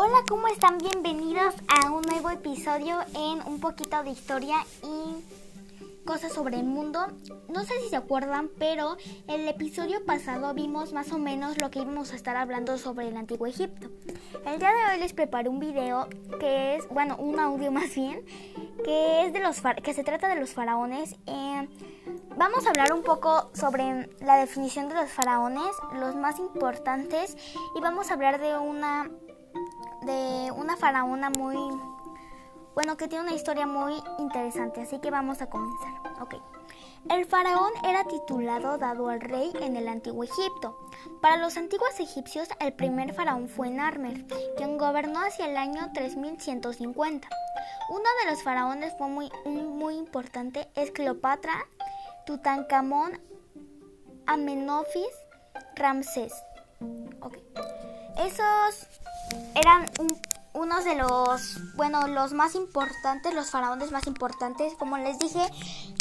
Hola, ¿cómo están? Bienvenidos a un nuevo episodio en un poquito de historia y cosas sobre el mundo. No sé si se acuerdan, pero el episodio pasado vimos más o menos lo que íbamos a estar hablando sobre el antiguo Egipto. El día de hoy les preparé un video que es, bueno, un audio más bien, que es de los que se trata de los faraones. Eh, vamos a hablar un poco sobre la definición de los faraones, los más importantes, y vamos a hablar de una de una faraona muy, bueno, que tiene una historia muy interesante, así que vamos a comenzar. Ok. El faraón era titulado dado al rey en el antiguo Egipto. Para los antiguos egipcios, el primer faraón fue Narmer, quien gobernó hacia el año 3150. Uno de los faraones fue muy, muy importante es Cleopatra, Tutankamón, Amenofis, Ramsés. Esos eran unos de los, bueno, los más importantes, los faraones más importantes. Como les dije,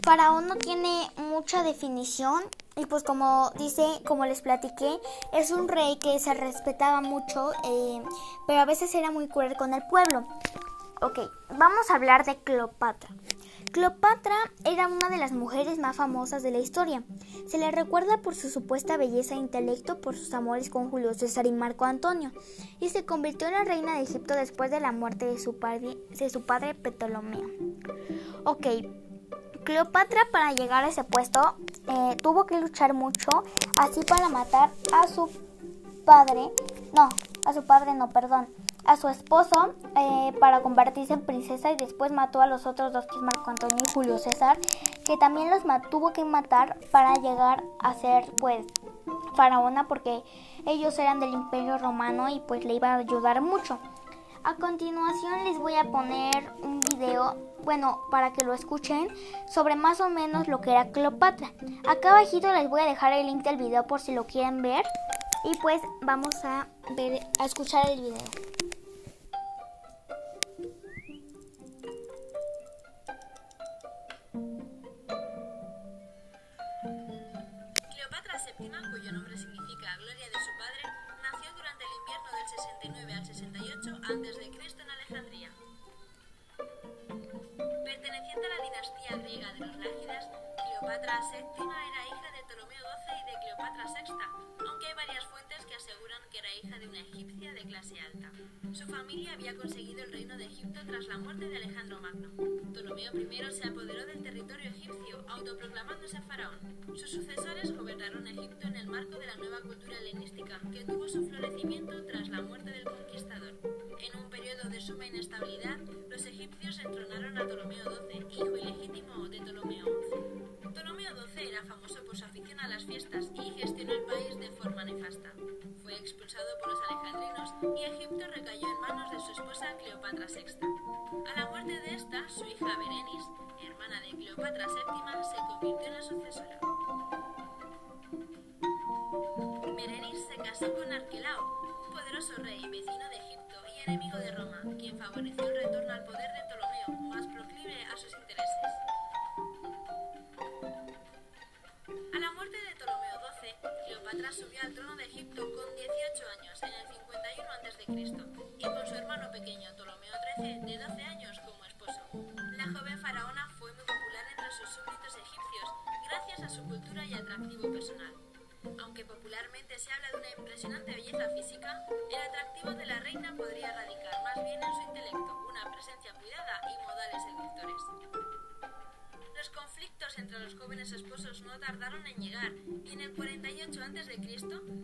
faraón no tiene mucha definición y pues como dice, como les platiqué, es un rey que se respetaba mucho, eh, pero a veces era muy cruel con el pueblo. Ok, vamos a hablar de Cleopatra. Cleopatra era una de las mujeres más famosas de la historia. Se le recuerda por su supuesta belleza e intelecto, por sus amores con Julio César y Marco Antonio, y se convirtió en la reina de Egipto después de la muerte de su padre, de su padre Ptolomeo. Ok, Cleopatra para llegar a ese puesto eh, tuvo que luchar mucho, así para matar a su padre, no, a su padre no, perdón, a su esposo eh, para convertirse en princesa y después mató a los otros dos, que es Marco Antonio y Julio César, que también los tuvo que matar para llegar a ser pues faraona porque ellos eran del imperio romano y pues le iba a ayudar mucho. A continuación les voy a poner un video, bueno, para que lo escuchen, sobre más o menos lo que era Cleopatra. Acá abajito les voy a dejar el link del video por si lo quieren ver. Y pues vamos a ver, a escuchar el video. 69 al 68 a.C. en Alejandría. Perteneciente a la dinastía griega de los Lágidas, Cleopatra VII era hija de Ptolomeo XII y de Cleopatra VI, aunque hay varias fuentes que aseguran que era hija de una egipcia de clase alta. Su familia había conseguido el reino de Egipto tras la muerte de Alejandro Magno. Ptolomeo I se apoderó del territorio egipcio, autoproclamándose faraón. Sus sucesores gobernaron Egipto en el marco de la nueva cultura helenística, que tuvo su florecimiento tras Ptolomeo XII, hijo ilegítimo de Ptolomeo XI. Ptolomeo XII era famoso por su afición a las fiestas y gestionó el país de forma nefasta. Fue expulsado por los alejandrinos y Egipto recayó en manos de su esposa Cleopatra VI. A la muerte de esta, su hija Berenis, hermana de Cleopatra VII, se convirtió en la sucesora. Berenis se casó con Arquelao, un poderoso rey vecino de Egipto y enemigo de Roma, quien favoreció el retorno al poder de más proclive a sus intereses. A la muerte de Ptolomeo XII, Cleopatra subió al trono de Egipto con 18 años, en el 51 a.C., y con su hermano pequeño Ptolomeo XIII, de 12 años, como esposo. La joven faraona fue muy popular entre sus súbditos egipcios, gracias a su cultura y atractivo personal. Aunque popularmente se habla de una impresionante belleza física, el atractivo de la reina podría radicar más bien en su intelecto, una presencia cuidada y modales seductores. Los conflictos entre los jóvenes esposos no tardaron en llegar, y en el 48 a.C.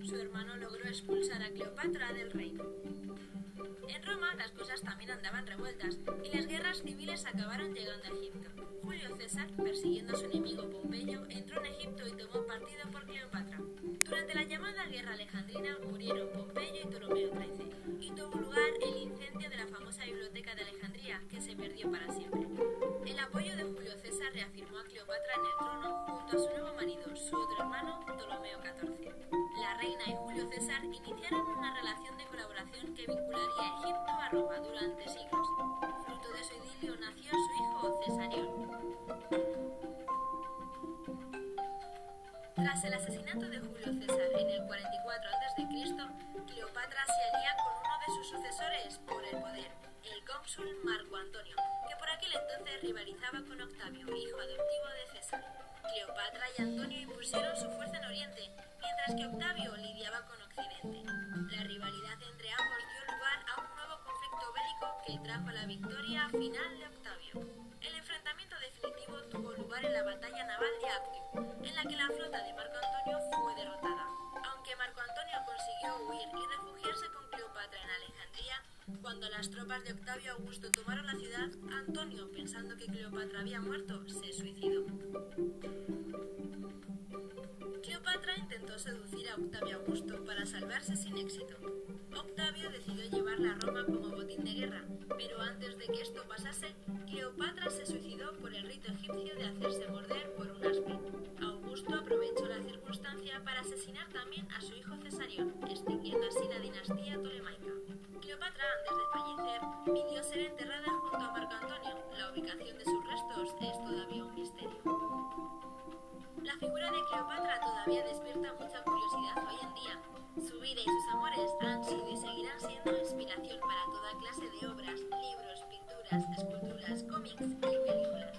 su hermano logró expulsar a Cleopatra del reino. En Roma las cosas también andaban revueltas, y las guerras civiles acabaron llegando a Egipto. Julio César, persiguiendo a su enemigo Pompeyo, entró en Egipto y tomó partido por Cleopatra. Durante la llamada Guerra Alejandrina murieron Pompeyo y Ptolomeo XIII, y tuvo lugar el incendio de la famosa biblioteca de Alejandría, que se perdió para siempre. Reafirmó a Cleopatra en el trono junto a su nuevo marido, su otro hermano, Ptolomeo XIV. La reina y Julio César iniciaron una relación de colaboración que vincularía a Egipto a Roma durante siglos. Fruto de su idilio nació su hijo Cesarión. Tras el asesinato de Julio César en el 44 a.C., Cleopatra se alía con uno de sus sucesores por el poder, cónsul Marco Antonio, que por aquel entonces rivalizaba con Octavio, hijo adoptivo de César. Cleopatra y Antonio impusieron su fuerza en Oriente, mientras que Octavio lidiaba con Occidente. La rivalidad entre ambos dio lugar a un nuevo conflicto bélico que trajo la victoria final de Octavio. El enfrentamiento definitivo tuvo lugar en la batalla naval de Actium, en la que la flota de Marco Antonio fue derrotada. Cuando las tropas de Octavio Augusto tomaron la ciudad, Antonio, pensando que Cleopatra había muerto, se suicidó. Cleopatra intentó seducir a Octavio Augusto para salvarse sin éxito. Octavio decidió llevarla a Roma como botín de guerra, pero antes de que esto pasase, Cleopatra se suicidó por el rito egipcio de hacerse morder por un áspid. Augusto aprovechó la circunstancia para asesinar también a su hijo Cesarión, extinguiendo así la dinastía tolemaica. Pidió ser enterrada junto a Marco Antonio. La ubicación de sus restos es todavía un misterio. La figura de Cleopatra todavía despierta mucha curiosidad hoy en día. Su vida y sus amores han sido y seguirán siendo inspiración para toda clase de obras, libros, pinturas, esculturas, cómics y películas.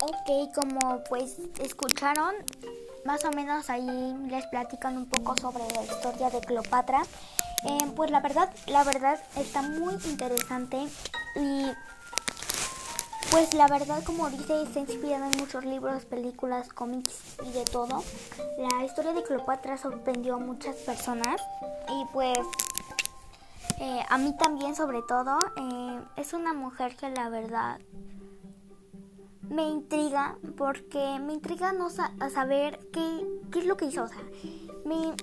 Ok, como pues escucharon, más o menos ahí les platican un poco sobre la historia de Cleopatra. Eh, pues la verdad, la verdad está muy interesante y pues la verdad como dice está inspirada en muchos libros, películas, cómics y de todo. La historia de Cleopatra sorprendió a muchas personas y pues eh, a mí también sobre todo eh, es una mujer que la verdad me intriga porque me intriga no sa saber qué, qué, es lo que hizo. O sea, me,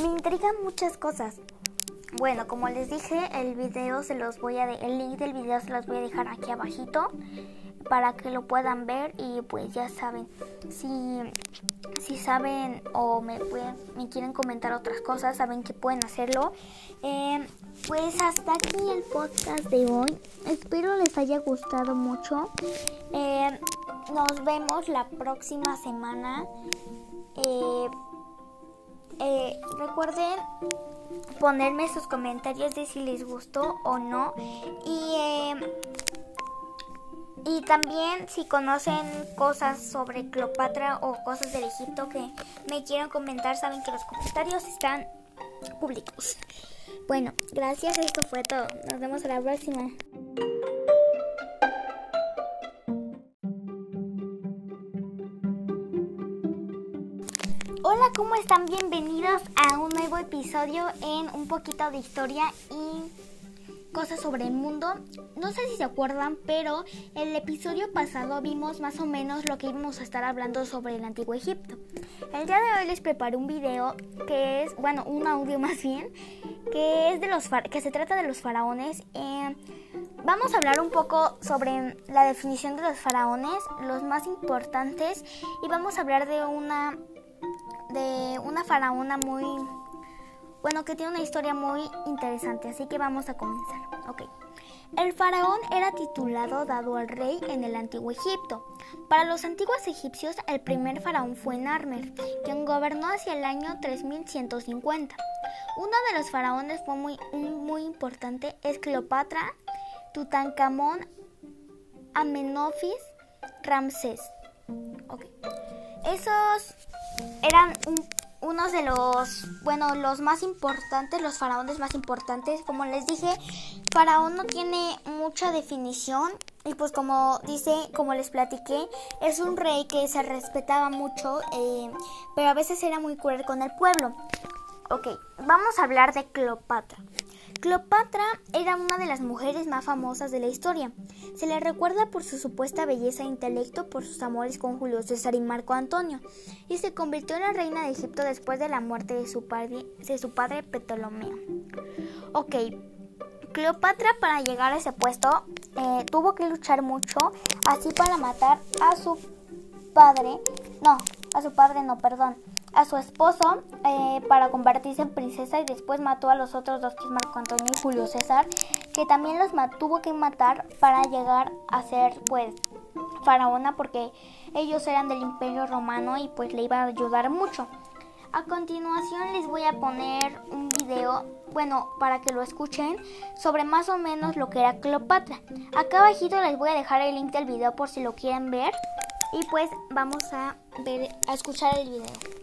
me intrigan muchas cosas. Bueno, como les dije, el video se los voy a el link del video se los voy a dejar aquí abajito para que lo puedan ver y pues ya saben si si saben o me pueden me quieren comentar otras cosas saben que pueden hacerlo. Eh, pues hasta aquí el podcast de hoy. Espero les haya gustado mucho. Eh, nos vemos la próxima semana. Eh, recuerden ponerme sus comentarios de si les gustó o no. Y y también si conocen cosas sobre Cleopatra o cosas del Egipto que me quieran comentar, saben que los comentarios están públicos. Bueno, gracias, esto fue todo. Nos vemos a la próxima. Hola, ¿cómo están? Bienvenidos a un nuevo episodio en un poquito de historia y cosas sobre el mundo. No sé si se acuerdan, pero el episodio pasado vimos más o menos lo que íbamos a estar hablando sobre el antiguo Egipto. El día de hoy les preparé un video que es, bueno, un audio más bien, que es de los que se trata de los faraones. Eh, vamos a hablar un poco sobre la definición de los faraones, los más importantes, y vamos a hablar de una de una faraona muy bueno que tiene una historia muy interesante, así que vamos a comenzar. Ok. El faraón era titulado dado al rey en el antiguo Egipto. Para los antiguos egipcios, el primer faraón fue Narmer, quien gobernó hacia el año 3150. Uno de los faraones fue muy, muy importante es Cleopatra, Tutankamón, Amenofis, Ramsés. Esos eran un, unos de los, bueno, los más importantes, los faraones más importantes. Como les dije, faraón no tiene mucha definición. Y pues como dice, como les platiqué, es un rey que se respetaba mucho, eh, pero a veces era muy cruel con el pueblo. Ok, vamos a hablar de Cleopatra. Cleopatra era una de las mujeres más famosas de la historia. Se le recuerda por su supuesta belleza e intelecto, por sus amores con Julio César y Marco Antonio, y se convirtió en la reina de Egipto después de la muerte de su padre, de su padre Ptolomeo. Ok, Cleopatra para llegar a ese puesto eh, tuvo que luchar mucho, así para matar a su padre, no, a su padre no, perdón, a su esposo eh, para convertirse en princesa y después mató a los otros dos que es Marco Antonio y Julio César que también los tuvo que matar para llegar a ser pues faraona porque ellos eran del imperio romano y pues le iba a ayudar mucho. A continuación les voy a poner un video, bueno, para que lo escuchen, sobre más o menos lo que era Cleopatra. Acá abajito les voy a dejar el link del video por si lo quieren ver. Y pues vamos a ver, a escuchar el video.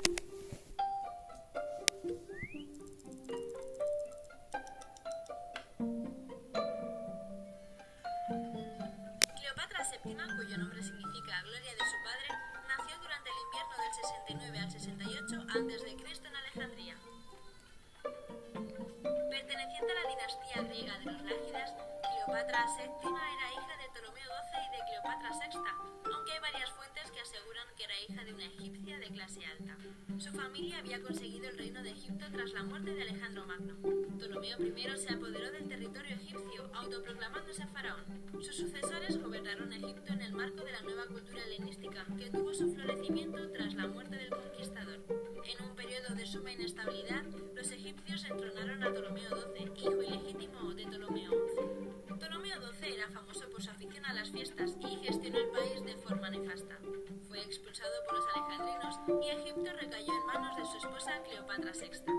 Cleopatra VII era hija de Ptolomeo XII y de Cleopatra VI, aunque hay varias fuentes que aseguran que era hija de una egipcia de clase alta. Su familia había conseguido el reino de Egipto tras la muerte de Alejandro Magno. Ptolomeo I se apoderó del territorio egipcio, autoproclamándose faraón. Sus sucesores gobernaron Egipto en el marco de la nueva cultura helenística, que tuvo su florecimiento tras la muerte del conquistador. En un periodo de suma inestabilidad, los egipcios entronaron a Ptolomeo XII, fiestas y gestionó el país de forma nefasta. Fue expulsado por los alejandrinos y Egipto recayó en manos de su esposa Cleopatra VI.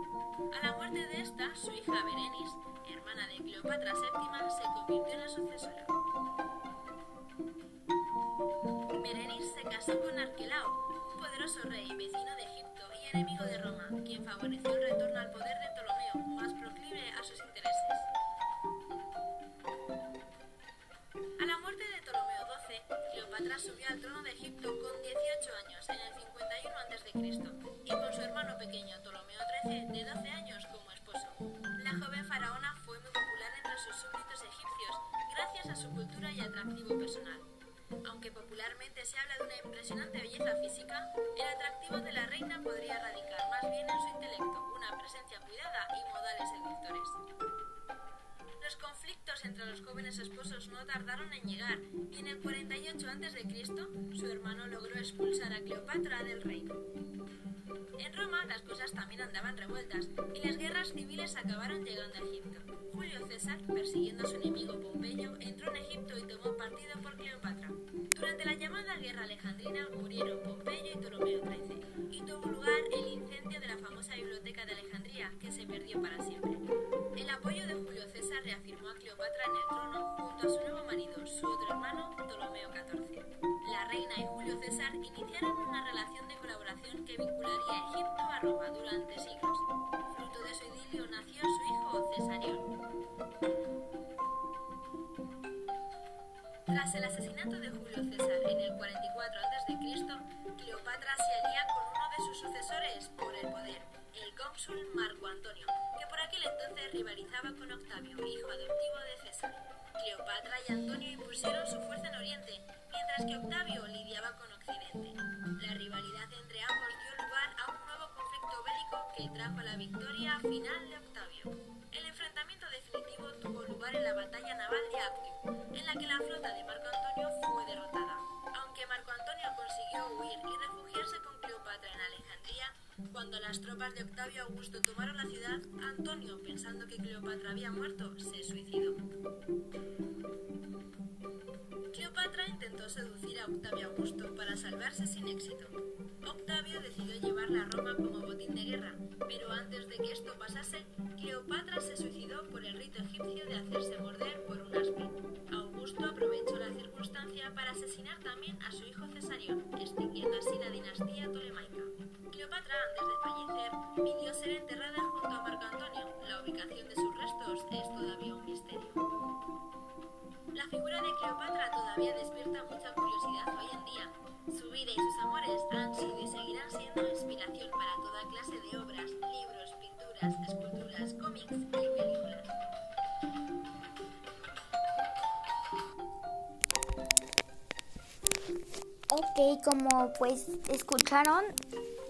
A la muerte de esta, su hija Berenis, hermana de Cleopatra VII, se convirtió en la sucesora. Berenis se casó con Arquelao, un poderoso rey vecino de Egipto y enemigo de Roma, quien favoreció el retorno al poder de Ptolomeo, más proclive a sus a.C., y con su hermano pequeño Ptolomeo XIII, de 12 años, como esposo. La joven faraona fue muy popular entre sus súbditos egipcios gracias a su cultura y atractivo personal. Aunque popularmente se habla de una impresionante belleza física, el atractivo de la reina podría radicar más bien en su intelecto, una presencia cuidada y modales seductores. Los conflictos entre los jóvenes esposos no tardaron en llegar y en el 48 a.C. su hermano logró expulsar a Cleopatra del reino. En Roma las cosas también andaban revueltas y las guerras civiles acabaron llegando a Egipto. Julio César, persiguiendo a su enemigo Pompeyo, entró en Egipto y tomó partido por Cleopatra. Durante la llamada Guerra Alejandrina murieron Pompeyo y Ptolomeo XIII y tuvo lugar el incendio de la famosa biblioteca de Alejandría, que se perdió para siempre. Reafirmó a Cleopatra en el trono junto a su nuevo marido, su otro hermano, Ptolomeo XIV. La reina y Julio César iniciaron una relación de colaboración que vincularía Egipto a Roma durante siglos. Fruto de su idilio nació su hijo Cesarión. Tras el asesinato de Julio César en el 44 a.C., Cleopatra se alía con uno de sus sucesores por el poder, el cónsul Marco Antonio, aquel entonces rivalizaba con Octavio, hijo adoptivo de César. Cleopatra y Antonio impusieron su fuerza en Oriente, mientras que Octavio lidiaba con Occidente. La rivalidad entre ambos dio lugar a un nuevo conflicto bélico que trajo la victoria final de Octavio. El enfrentamiento definitivo tuvo lugar en la batalla naval de Actium, en la que la flota de Marco Antonio fue derrotada. Aunque Marco cuando las tropas de Octavio Augusto tomaron la ciudad, Antonio, pensando que Cleopatra había muerto, se suicidó. Cleopatra intentó seducir a Octavio Augusto para salvarse sin éxito. Octavio decidió llevarla a Roma como botín de guerra, pero antes de que esto pasase, Cleopatra se suicidó por el rito egipcio de hacerse morder por un áspid. Augusto aprovechó para asesinar también a su hijo Cesarión, extinguiendo así la dinastía tolemaica. Cleopatra, antes de fallecer, pidió ser enterrada junto a Marco Antonio. La ubicación de sus restos es todavía un misterio. La figura de Cleopatra todavía despierta mucha curiosidad hoy en día. Su vida y sus amores han sido y seguirán siendo inspiración para toda clase de obras, libros, pinturas, esculturas, cómics y películas. Ok, como pues escucharon,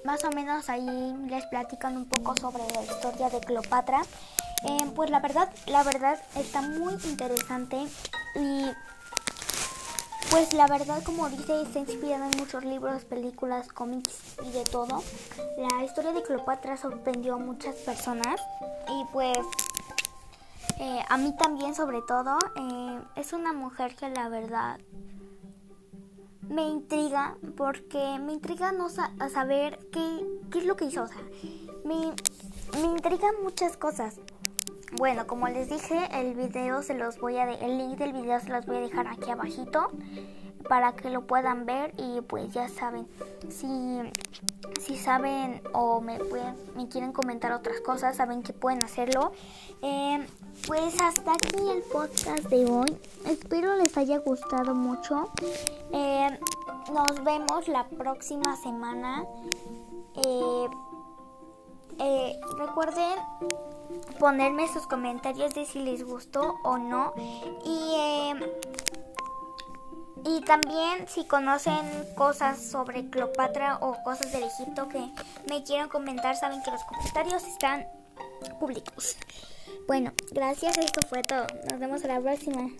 más o menos ahí les platican un poco sobre la historia de Cleopatra. Eh, pues la verdad, la verdad está muy interesante y pues la verdad como dice está inspirada en muchos libros, películas, cómics y de todo. La historia de Cleopatra sorprendió a muchas personas y pues Eh, a mí también sobre todo. Eh, es una mujer que la verdad me intriga porque me intriga no saber qué, qué, es lo que hizo. O sea, me, me intrigan muchas cosas. Bueno, como les dije, el video se los voy a el link del video se los voy a dejar aquí abajito para que lo puedan ver y pues ya saben si si saben o me quieren comentar otras cosas saben que pueden hacerlo. Eh, pues hasta aquí el podcast de hoy. Espero les haya gustado mucho. Eh, nos vemos la próxima semana. Eh, recuerden ponerme sus comentarios de si les gustó o no. Y y también si conocen cosas sobre Cleopatra o cosas del Egipto que me quieran comentar, saben que los comentarios están públicos. Bueno, gracias, esto fue todo. Nos vemos a la próxima.